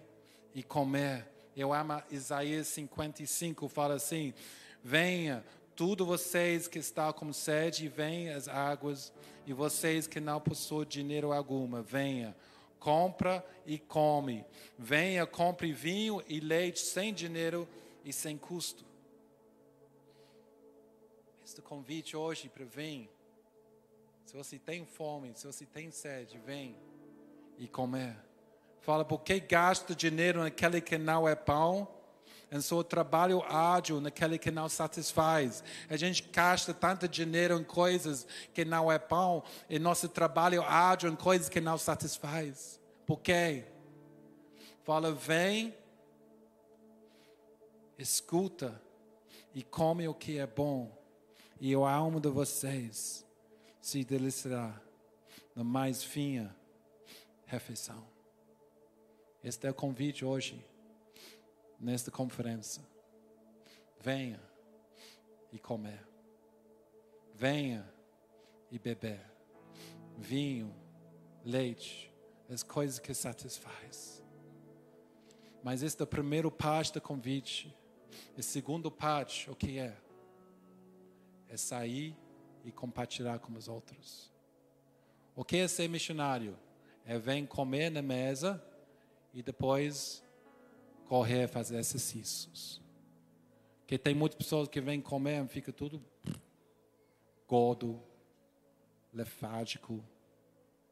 e comer. Eu amo Isaías 55, fala assim: venha, tudo vocês que estão com sede, venha as águas, e vocês que não possuem dinheiro alguma, venha compra e come. Venha, compre vinho e leite sem dinheiro e sem custo. Este convite hoje para vir. Se você tem fome, se você tem sede, vem e comer. Fala, por que gasta dinheiro naquele que não é pão? em seu trabalho ágil naquele que não satisfaz. A gente gasta tanto dinheiro em coisas que não é pão, e nosso trabalho ágil em coisas que não satisfaz. Por quê? Fala, vem, escuta e come o que é bom, e a alma de vocês se deliciará na mais fina refeição. Este é o convite hoje nesta conferência. Venha e comer. Venha e beber. Vinho, leite, as coisas que satisfaz. Mas este é o primeiro parte do convite. E segundo parte, o que é? É sair e compartilhar com os outros. O que é ser missionário? É vem comer na mesa e depois correr, fazer exercícios. Porque tem muitas pessoas que vêm comer e fica tudo gordo, letárgico,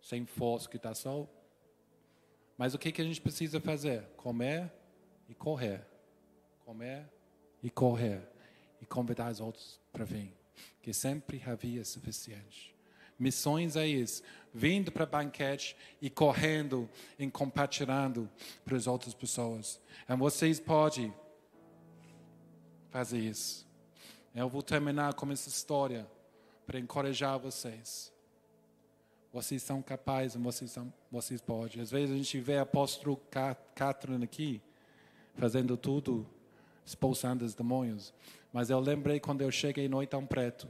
sem força, que está só. Mas o que, que a gente precisa fazer? Comer e correr. Comer e correr. E convidar os outros para vir. Que sempre havia suficiente. Missões é isso. Vindo para banquete e correndo e compartilhando para as outras pessoas. E vocês podem fazer isso. Eu vou terminar com essa história para encorajar vocês. Vocês são capazes, vocês, são, vocês podem. Às vezes a gente vê apóstolo Catherine aqui, fazendo tudo, expulsando os demônios. Mas eu lembrei quando eu cheguei no Oitão Preto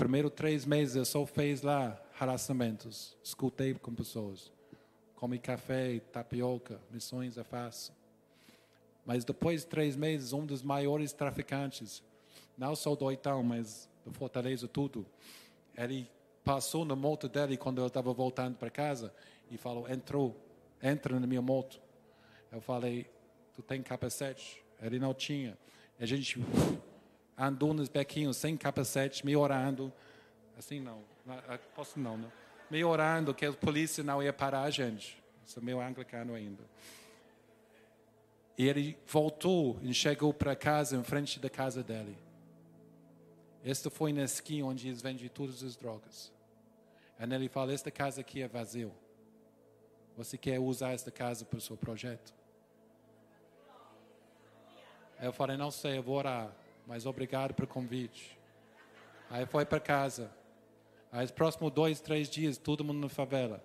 primeiro três meses eu só fiz lá relacionamentos, escutei com pessoas, comi café, tapioca, missões é fácil. Mas depois de três meses, um dos maiores traficantes, não só do Oitão, mas do Fortaleza tudo, ele passou na moto dele quando eu estava voltando para casa e falou, entrou, entra na minha moto. Eu falei, tu tem capacete? Ele não tinha. A gente andou nos bequinhos sem capacete, me orando. Assim não, posso não, não. Me orando que a polícia não ia parar a gente. Sou meio anglicano ainda. E ele voltou e chegou para casa, em frente da casa dele. Esta foi na esquina onde eles vendem todas as drogas. E ele fala: Esta casa aqui é vazio. Você quer usar esta casa para o seu projeto? Eu falei: Não sei, eu vou orar mas obrigado pelo convite. Aí foi para casa. Aí os próximos dois, três dias, todo mundo na favela,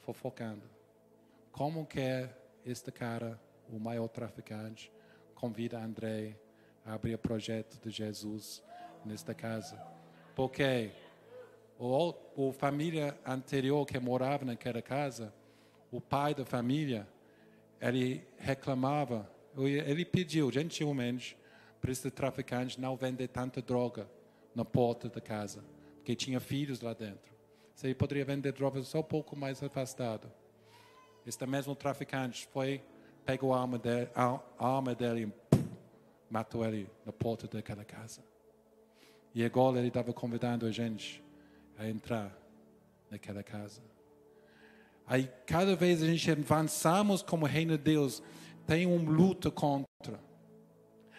fofocando. Como que é este cara, o maior traficante, convida André a abrir o projeto de Jesus nesta casa? Porque o, o família anterior que morava naquela casa, o pai da família, ele reclamava, ele pediu gentilmente para esse traficante não vender tanta droga na porta da casa, porque tinha filhos lá dentro. Se ele poderia vender droga só um pouco mais afastado. Este mesmo traficante foi, pegou a arma dele, a arma dele e pum, matou ele na porta daquela casa. E agora ele estava convidando a gente a entrar naquela casa. Aí, cada vez a gente avançamos como reino de Deus, tem uma luta contra.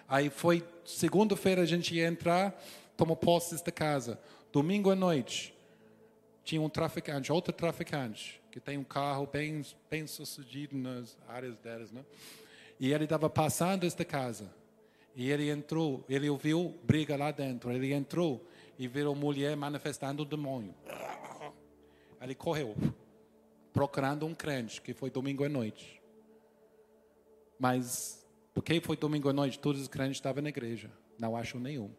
Aí foi segunda-feira a gente ia entrar, tomou posse da casa. Domingo à noite tinha um traficante, outro traficante, que tem um carro bem, bem sucedido nas áreas delas, né? E ele estava passando esta casa. E ele entrou, ele ouviu briga lá dentro. Ele entrou e viu mulher manifestando o demônio. Ele correu. procurando um crente, que foi domingo à noite. Mas, porque foi domingo à noite, todos os crentes estavam na igreja. Não acham nenhum.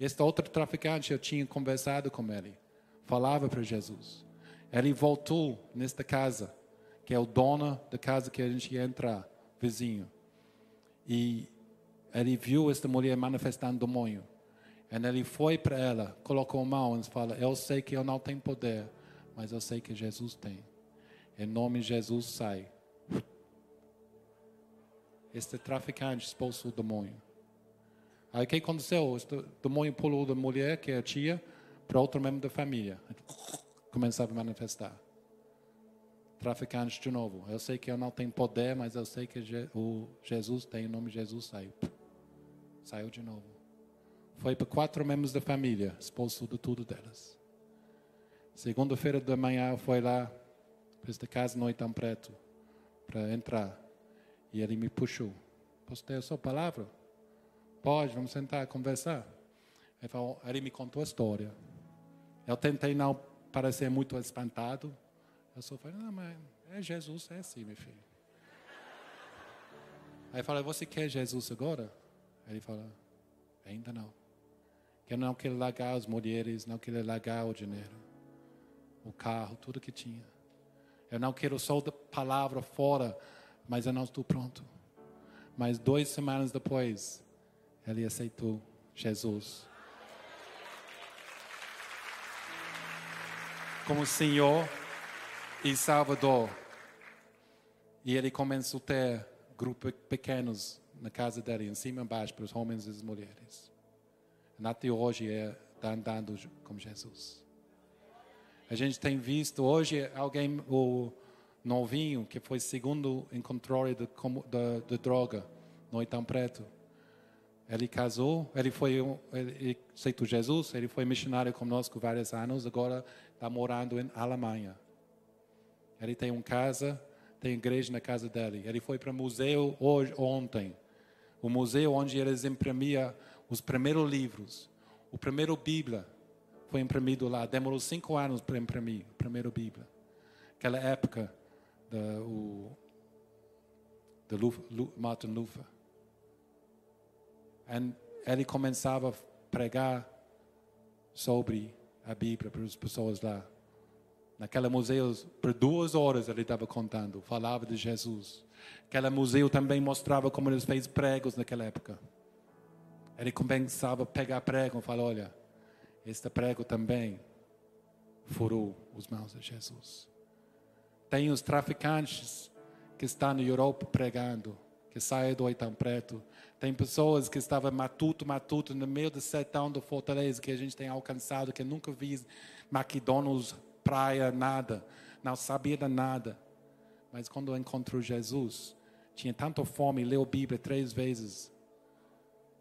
Este outro traficante, eu tinha conversado com ele. Falava para Jesus. Ele voltou nesta casa, que é o dono da casa que a gente ia entrar, vizinho. E ele viu esta mulher manifestando demônio. E ele foi para ela, colocou a mão e falou: Eu sei que eu não tenho poder, mas eu sei que Jesus tem. Em nome de Jesus, sai. Este traficante expulsou o demônio. Aí o que aconteceu? O demônio pulou da mulher, que é a tia, para outro membro da família. Começava a manifestar. Traficante de novo. Eu sei que eu não tenho poder, mas eu sei que o Jesus tem, em nome de Jesus saiu. Saiu de novo. Foi para quatro membros da família, expulso de tudo delas. Segunda-feira da manhã foi lá, para esta casa no Oitão Preto, para entrar. E ele me puxou. Posso ter a sua palavra? Pode, vamos sentar, conversar. Ele, falou, ele me contou a história. Eu tentei não parecer muito espantado. Eu só falei, não, mas é Jesus, é assim, meu filho. Aí eu falei, você quer Jesus agora? Ele falou, ainda não. Que não quero largar as mulheres, não quero largar o dinheiro, o carro, tudo que tinha. Eu não quero só da palavra fora, mas eu não estou pronto. Mas duas semanas depois, ele aceitou Jesus como Senhor e Salvador. E ele começou a ter grupos pequenos na casa dele, em cima e embaixo, para os homens e as mulheres. Até hoje é está andando com Jesus. A gente tem visto hoje alguém, o novinho, que foi segundo em controle de, droga no Oitão Preto. Ele casou, ele foi, aceitou Jesus, ele foi missionário conosco vários anos, agora está morando em Alemanha. Ele tem uma casa, tem igreja na casa dele. Ele foi para o museu hoje, ontem. O museu onde eles imprimiam os primeiros livros. O primeiro Bíblia foi imprimido lá. Demorou cinco anos para imprimir a primeira Bíblia. Aquela época do de Martin Luther. E ele começava a pregar sobre a Bíblia para as pessoas lá. Naquele museu, por duas horas ele estava contando, falava de Jesus. Aquele museu também mostrava como eles fez pregos naquela época. Ele começava a pegar prego e falar, olha, este prego também furou os mãos de Jesus. Tem os traficantes que estão na Europa pregando, que saem do Oitão Preto. Tem pessoas que estavam matuto, matuto, no meio do sertão do Fortaleza, que a gente tem alcançado, que nunca vi McDonald's, praia, nada. Não sabia de nada. Mas quando encontrou Jesus, tinha tanta fome, leu a Bíblia três vezes.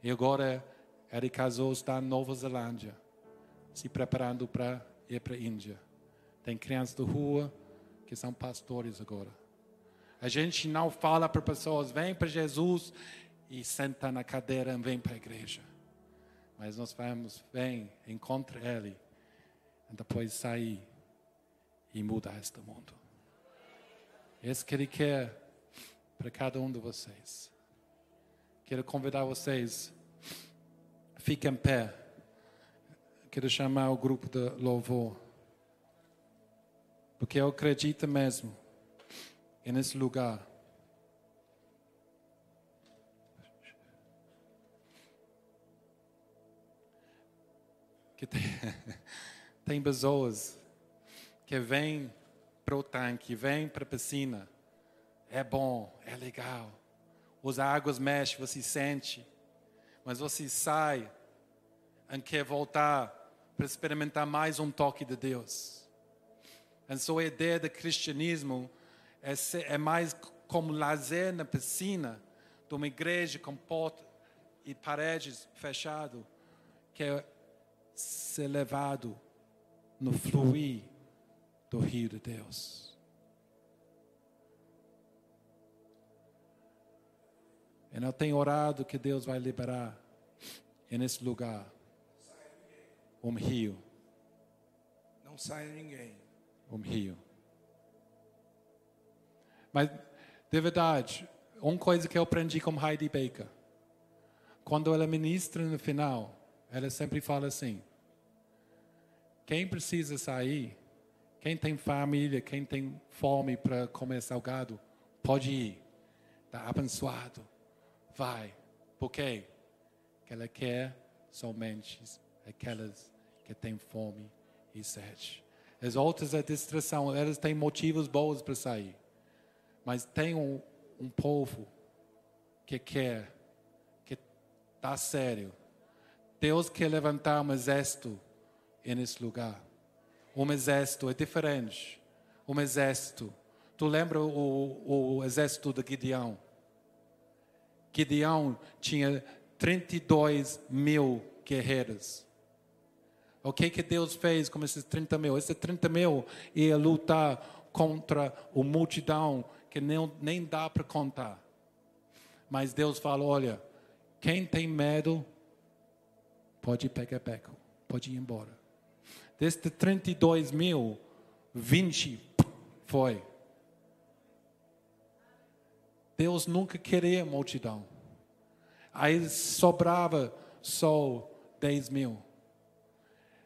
E agora ele casou, está na Nova Zelândia, se preparando para ir para a Índia. Tem crianças da rua, que são pastores agora. A gente não fala para pessoas, vem para Jesus e senta na cadeira e vem para a igreja. Mas nós vamos, vem, encontre Ele, e depois sair e mudar este mundo. Esse que Ele quer para cada um de vocês. Quero convidar vocês, fiquem em pé. Quero chamar o grupo de louvor. Porque eu acredito mesmo, e nesse lugar, que tem, tem pessoas que vêm para o tanque, vêm para a piscina. É bom, é legal. As águas mexem, você sente. Mas você sai e quer voltar para experimentar mais um toque de Deus. A sua ideia de cristianismo é, ser, é mais como lazer na piscina de uma igreja com porta e paredes fechado, que é ser levado no fluir do rio de Deus. E eu tenho orado que Deus vai liberar nesse lugar um rio. Não sai ninguém um rio. Mas, de verdade, uma coisa que eu aprendi com Heidi Baker. Quando ela ministra no final, ela sempre fala assim: quem precisa sair, quem tem família, quem tem fome para comer salgado, pode ir. Está abençoado. Vai. Por quê? Que ela quer somente aquelas que têm fome e sede. As outras é distração, elas têm motivos bons para sair. Mas tem um, um povo que quer, que está sério. Deus quer levantar um exército nesse lugar. Um exército é diferente. Um exército. Tu lembra o, o exército de Gideão? Gideão tinha 32 mil guerreiros. O que, que Deus fez com esses 30 mil? Esses 30 mil ia lutar contra o multidão que nem, nem dá para contar. Mas Deus falou: olha, quem tem medo, pode pegar beco, pode ir embora. Desde 32 mil, 20 foi. Deus nunca queria multidão. Aí sobrava só 10 mil.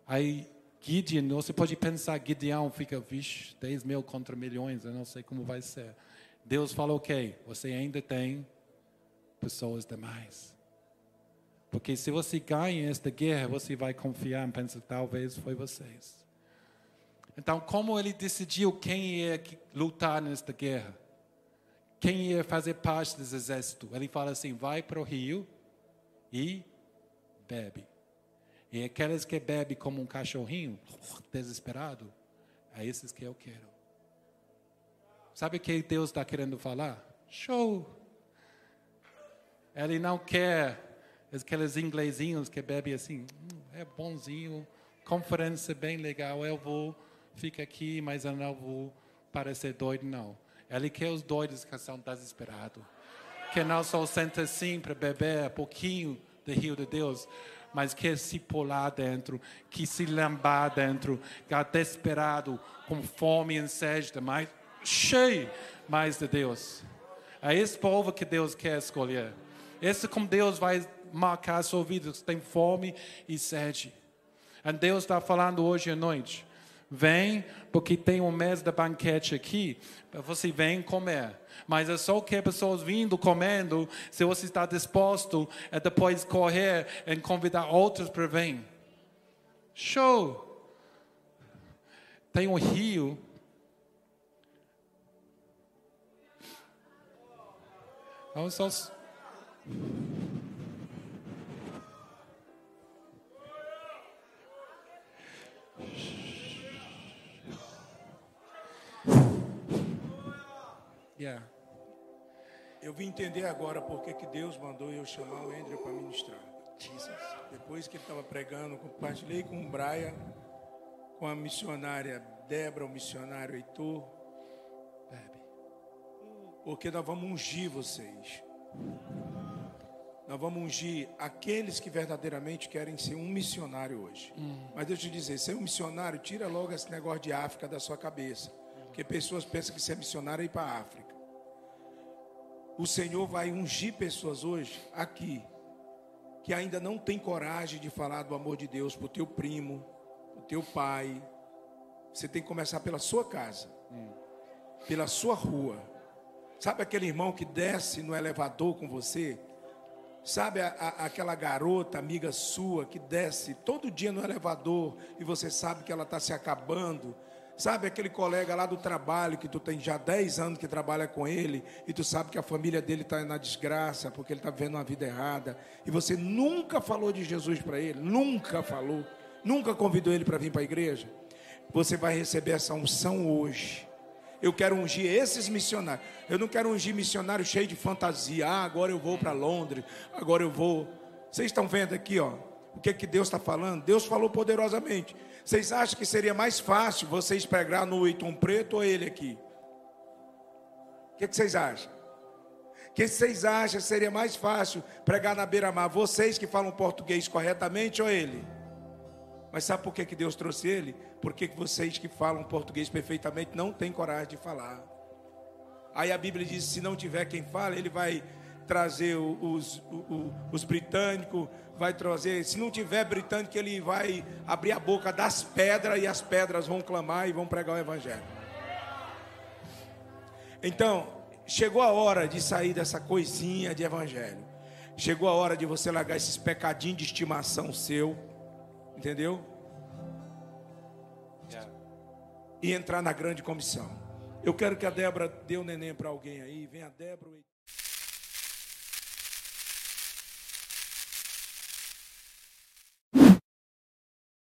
Aí Gideon, você pode pensar, Gideão fica, vixe, 10 mil contra milhões, eu não sei como vai ser. Deus falou, ok, você ainda tem pessoas demais. Porque se você ganha esta guerra, você vai confiar e pensar, talvez foi vocês. Então, como ele decidiu quem ia lutar nesta guerra? Quem ia fazer parte desse exército? Ele fala assim, vai para o rio e bebe. E aqueles que bebem como um cachorrinho, desesperado, é esses que eu quero. Sabe o que Deus está querendo falar? Show! Ele não quer aqueles inglesinhos que bebem assim, hum, é bonzinho, conferência bem legal, eu vou, fica aqui, mas eu não vou parecer doido, não. Ele quer os doidos que são desesperados. Que não só senta assim para beber um pouquinho do rio de Deus, mas quer se pular dentro, que se lambar dentro, está desesperado, com fome e sede, mas cheio mais de Deus. É esse povo que Deus quer escolher. Esse como Deus vai marcar a sua vida, que tem fome e sede. E Deus está falando hoje à noite. Vem, porque tem um mês de banquete aqui, você vem comer. Mas é só que pessoas vindo comendo, se você está disposto a depois correr e convidar outros para vir. Show! Tem um rio. Vamos só. Yeah. Eu vim entender agora porque que Deus mandou eu chamar o Andrew para ministrar. Jesus. Depois que ele estava pregando, compartilhei com o Braia, com a missionária Débora, o missionário Heitor. Bebe. Porque nós vamos ungir vocês. Nós vamos ungir aqueles que verdadeiramente querem ser um missionário hoje. Hum. Mas deixa eu te dizer, ser um missionário, tira logo esse negócio de África da sua cabeça. Porque pessoas pensam que ser missionário é ir para a África. O Senhor vai ungir pessoas hoje aqui que ainda não tem coragem de falar do amor de Deus para o teu primo, para o teu pai. Você tem que começar pela sua casa, pela sua rua. Sabe aquele irmão que desce no elevador com você? Sabe a, a, aquela garota, amiga sua, que desce todo dia no elevador e você sabe que ela está se acabando Sabe aquele colega lá do trabalho que tu tem já 10 anos que trabalha com ele e tu sabe que a família dele está na desgraça porque ele está vivendo uma vida errada e você nunca falou de Jesus para ele, nunca falou, nunca convidou ele para vir para a igreja? Você vai receber essa unção hoje. Eu quero ungir esses missionários. Eu não quero ungir missionário cheio de fantasia. Ah, agora eu vou para Londres, agora eu vou. Vocês estão vendo aqui, ó, o que, que Deus está falando? Deus falou poderosamente. Vocês acham que seria mais fácil vocês pregar no Itum Preto ou ele aqui? O que, que vocês acham? O que vocês acham que seria mais fácil pregar na beira-mar? Vocês que falam português corretamente ou ele? Mas sabe por que, que Deus trouxe ele? Porque vocês que falam português perfeitamente não têm coragem de falar. Aí a Bíblia diz: se não tiver quem fala, ele vai trazer os, os, os britânicos, vai trazer. Se não tiver britânico, ele vai abrir a boca das pedras e as pedras vão clamar e vão pregar o Evangelho. Então, chegou a hora de sair dessa coisinha de Evangelho. Chegou a hora de você largar esses pecadinhos de estimação seu, entendeu? E entrar na grande comissão. Eu quero que a Débora dê o um neném para alguém aí. Vem a Débora.